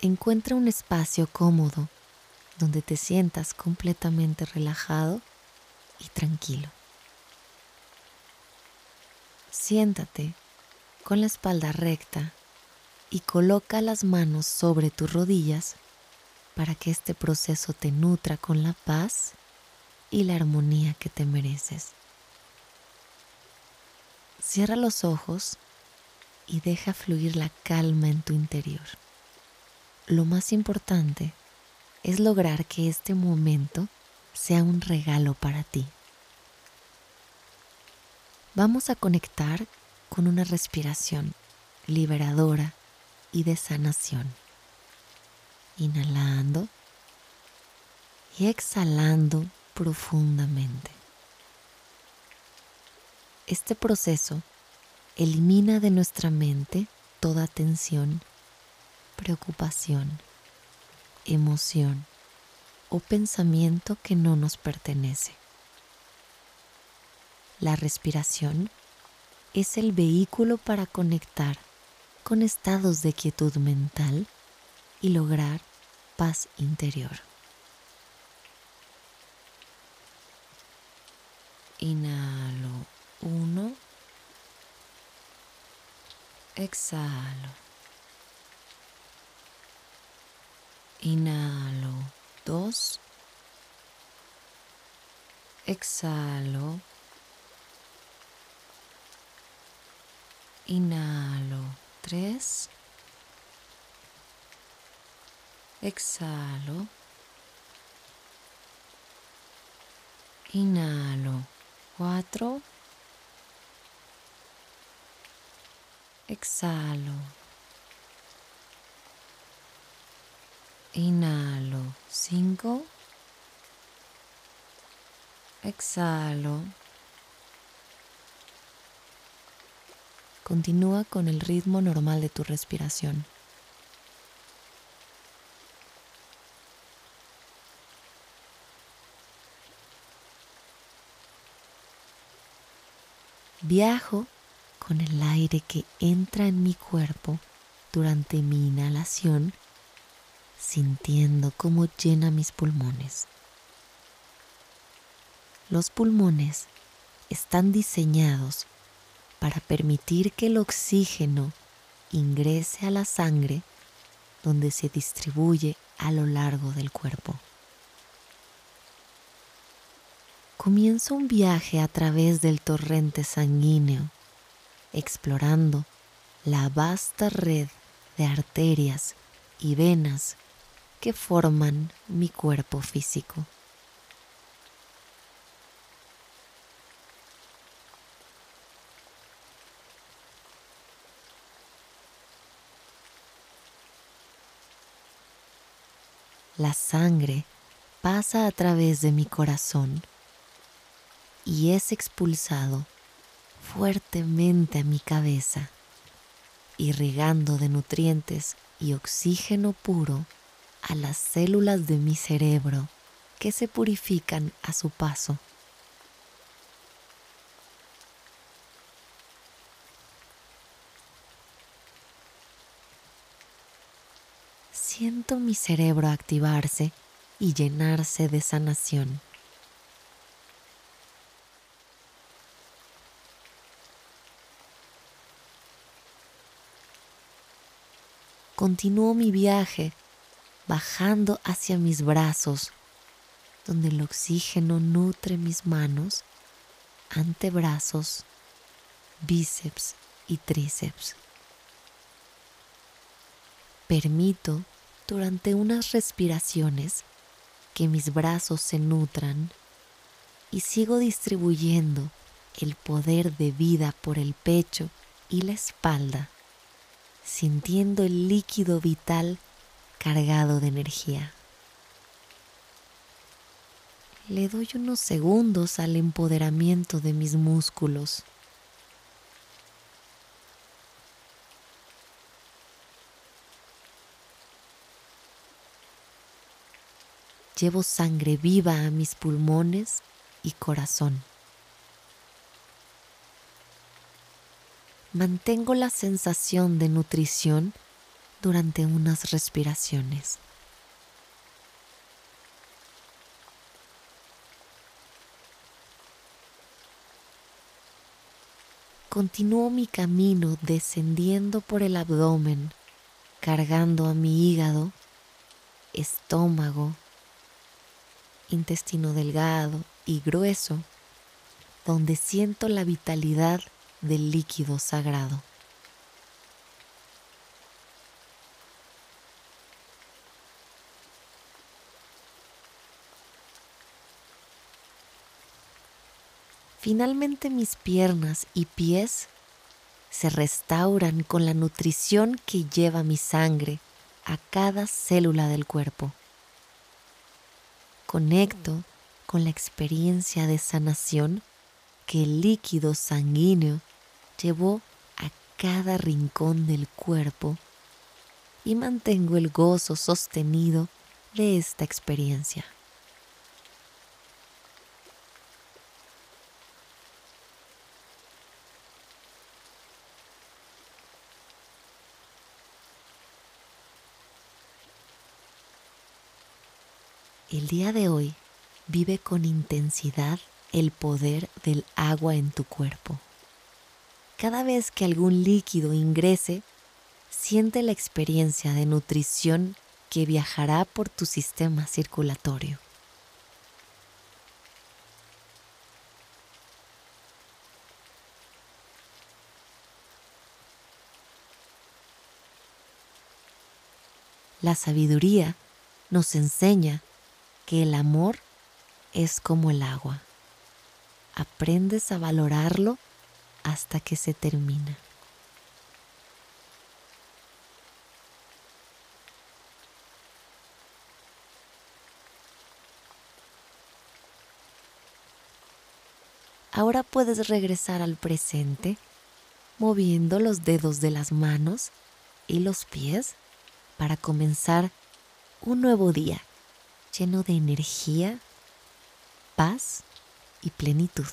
encuentra un espacio cómodo donde te sientas completamente relajado y tranquilo. Siéntate con la espalda recta y coloca las manos sobre tus rodillas para que este proceso te nutra con la paz y la armonía que te mereces. Cierra los ojos y deja fluir la calma en tu interior. Lo más importante es lograr que este momento sea un regalo para ti. Vamos a conectar con una respiración liberadora y de sanación. Inhalando y exhalando profundamente. Este proceso elimina de nuestra mente toda tensión, preocupación, emoción o pensamiento que no nos pertenece. La respiración es el vehículo para conectar con estados de quietud mental y lograr paz interior. Inhalo uno, exhalo. Inhalo dos, exhalo. Inhalo tres. Exhalo. Inhalo cuatro. Exhalo. Inhalo cinco. Exhalo. Continúa con el ritmo normal de tu respiración. Viajo con el aire que entra en mi cuerpo durante mi inhalación, sintiendo cómo llena mis pulmones. Los pulmones están diseñados para permitir que el oxígeno ingrese a la sangre donde se distribuye a lo largo del cuerpo. Comienzo un viaje a través del torrente sanguíneo, explorando la vasta red de arterias y venas que forman mi cuerpo físico. La sangre pasa a través de mi corazón y es expulsado fuertemente a mi cabeza, irrigando de nutrientes y oxígeno puro a las células de mi cerebro que se purifican a su paso. Siento mi cerebro activarse y llenarse de sanación. Continúo mi viaje bajando hacia mis brazos, donde el oxígeno nutre mis manos, antebrazos, bíceps y tríceps. Permito durante unas respiraciones que mis brazos se nutran y sigo distribuyendo el poder de vida por el pecho y la espalda sintiendo el líquido vital cargado de energía. Le doy unos segundos al empoderamiento de mis músculos. Llevo sangre viva a mis pulmones y corazón. mantengo la sensación de nutrición durante unas respiraciones. Continúo mi camino descendiendo por el abdomen, cargando a mi hígado, estómago, intestino delgado y grueso, donde siento la vitalidad del líquido sagrado. Finalmente mis piernas y pies se restauran con la nutrición que lleva mi sangre a cada célula del cuerpo. Conecto con la experiencia de sanación que el líquido sanguíneo llevó a cada rincón del cuerpo y mantengo el gozo sostenido de esta experiencia. El día de hoy vive con intensidad el poder del agua en tu cuerpo. Cada vez que algún líquido ingrese, siente la experiencia de nutrición que viajará por tu sistema circulatorio. La sabiduría nos enseña que el amor es como el agua. Aprendes a valorarlo hasta que se termina. Ahora puedes regresar al presente moviendo los dedos de las manos y los pies para comenzar un nuevo día lleno de energía, paz y plenitud.